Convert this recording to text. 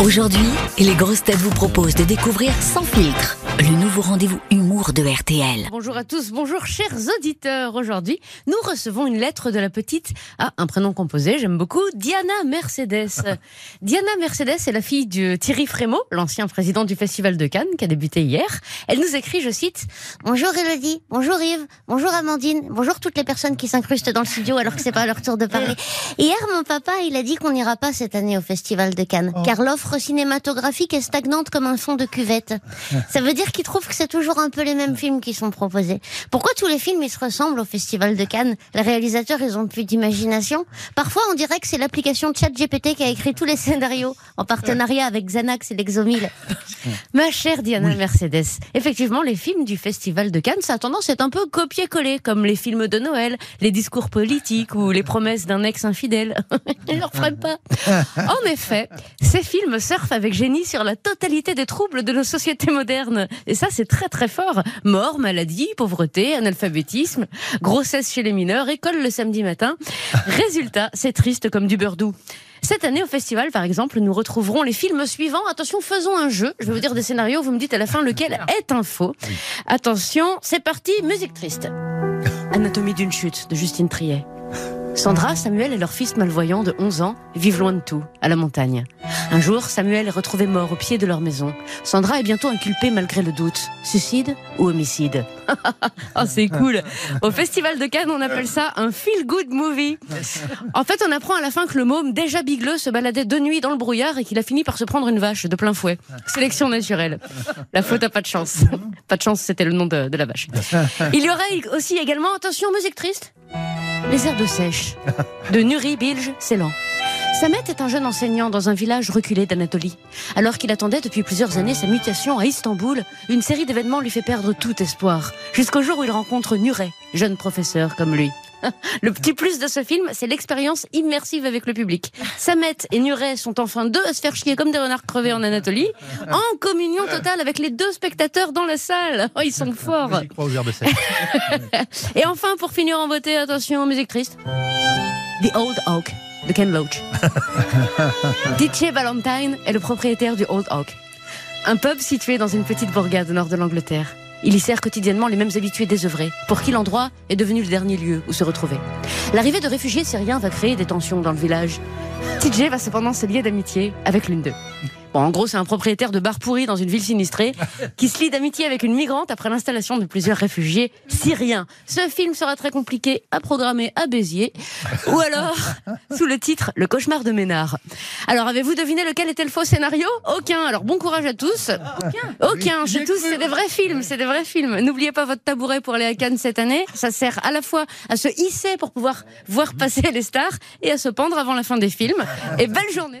Aujourd'hui, les grosses têtes vous proposent de découvrir Sans filtre, le nouveau rendez-vous humour de RTL. Bonjour à tous, bonjour chers auditeurs. Aujourd'hui, nous recevons une lettre de la petite, ah, un prénom composé, j'aime beaucoup, Diana Mercedes. Diana Mercedes est la fille de Thierry Frémaux, l'ancien président du Festival de Cannes, qui a débuté hier. Elle nous écrit, je cite, Bonjour Elodie, bonjour Yves, bonjour Amandine, bonjour toutes les personnes qui s'incrustent dans le studio alors que c'est pas leur tour de parler. Hier, mon papa, il a dit qu'on n'ira pas cette année au Festival de Cannes, car l'offre cinématographique est stagnante comme un fond de cuvette. Ça veut dire qu'il trouve que c'est toujours un peu les mêmes films qui sont proposés. Pourquoi tous les films ils se ressemblent au Festival de Cannes? Les réalisateurs, ils ont plus d'imagination. Parfois, on dirait que c'est l'application ChatGPT qui a écrit tous les scénarios en partenariat avec Xanax et l'Exomil. Ma chère Diana Mercedes, effectivement, les films du Festival de Cannes, ça a tendance à être un peu copier-coller, comme les films de Noël, les discours politiques ou les promesses d'un ex infidèle. Je leur ferai pas. En effet, ces films surfent avec génie sur la totalité des troubles de nos sociétés modernes. Et ça, c'est très très fort. Mort, maladie, pauvreté, analphabétisme, grossesse chez les mineurs, école le samedi matin. Résultat, c'est triste comme du beurre doux. Cette année, au festival, par exemple, nous retrouverons les films suivants. Attention, faisons un jeu. Je vais vous dire des scénarios. Vous me dites à la fin lequel est un faux. Attention, c'est parti. Musique triste. Anatomie d'une chute de Justine Triet. Sandra, Samuel et leur fils malvoyant de 11 ans vivent loin de tout, à la montagne. Un jour, Samuel est retrouvé mort au pied de leur maison. Sandra est bientôt inculpée malgré le doute. Suicide ou homicide Oh, c'est cool Au Festival de Cannes, on appelle ça un feel-good movie. En fait, on apprend à la fin que le môme, déjà bigleux, se baladait de nuit dans le brouillard et qu'il a fini par se prendre une vache de plein fouet. Sélection naturelle. La faute a pas de chance. Pas de chance, c'était le nom de, de la vache. Il y aurait aussi également, attention, musique triste les herbes sèches de Nuri Bilge Ceylan. Samet est un jeune enseignant dans un village reculé d'Anatolie. Alors qu'il attendait depuis plusieurs années sa mutation à Istanbul, une série d'événements lui fait perdre tout espoir. Jusqu'au jour où il rencontre Nuret, jeune professeur comme lui. Le petit plus de ce film, c'est l'expérience immersive avec le public. Samet et Nuret sont enfin deux à se faire chier comme des renards crevés en Anatolie, en communion totale avec les deux spectateurs dans la salle. Oh, ils sont forts. Et enfin, pour finir en beauté, attention, musique triste. The Old Oak de Ken Loach. DJ Valentine est le propriétaire du Old Oak. Un pub situé dans une petite bourgade au nord de l'Angleterre. Il y sert quotidiennement les mêmes habitués désœuvrés, pour qui l'endroit est devenu le dernier lieu où se retrouver. L'arrivée de réfugiés syriens va créer des tensions dans le village. TJ va cependant se lier d'amitié avec l'une d'eux. Bon, en gros, c'est un propriétaire de bar pourri dans une ville sinistrée qui se lie d'amitié avec une migrante après l'installation de plusieurs réfugiés syriens. Ce film sera très compliqué à programmer à Béziers ou alors sous le titre Le cauchemar de Ménard. Alors, avez-vous deviné lequel était le faux scénario? Aucun. Alors, bon courage à tous. Aucun. Aucun. C'est tous, c'est des vrais films. C'est des vrais films. N'oubliez pas votre tabouret pour aller à Cannes cette année. Ça sert à la fois à se hisser pour pouvoir voir passer les stars et à se pendre avant la fin des films. Et belle journée.